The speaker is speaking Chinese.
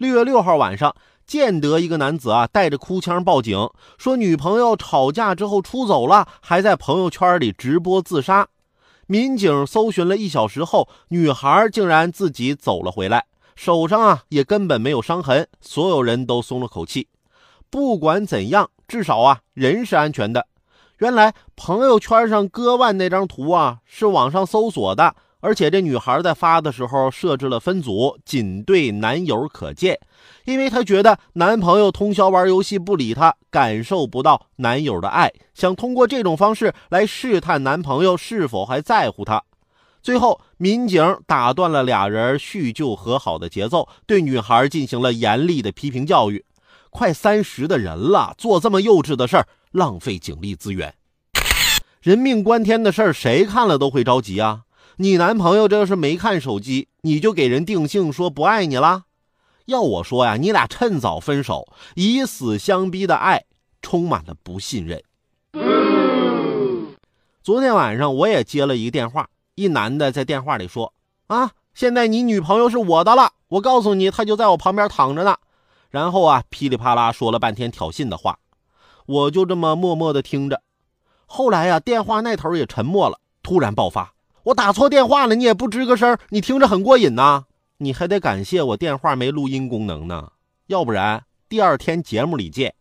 六月六号晚上，建德一个男子啊带着哭腔报警，说女朋友吵架之后出走了，还在朋友圈里直播自杀。民警搜寻了一小时后，女孩竟然自己走了回来，手上啊也根本没有伤痕，所有人都松了口气。不管怎样，至少啊人是安全的。原来朋友圈上割腕那张图啊是网上搜索的，而且这女孩在发的时候设置了分组，仅对男友可见，因为她觉得男朋友通宵玩游戏不理她，感受不到男友的爱，想通过这种方式来试探男朋友是否还在乎她。最后，民警打断了俩人叙旧和好的节奏，对女孩进行了严厉的批评教育。快三十的人了，做这么幼稚的事儿，浪费警力资源。人命关天的事儿，谁看了都会着急啊！你男朋友这要是没看手机，你就给人定性说不爱你了？要我说呀，你俩趁早分手，以死相逼的爱充满了不信任。昨天晚上我也接了一个电话，一男的在电话里说：“啊，现在你女朋友是我的了，我告诉你，她就在我旁边躺着呢。”然后啊，噼里啪啦说了半天挑衅的话，我就这么默默的听着。后来呀，电话那头也沉默了，突然爆发：“我打错电话了，你也不吱个声，你听着很过瘾呐。你还得感谢我电话没录音功能呢，要不然第二天节目里见。”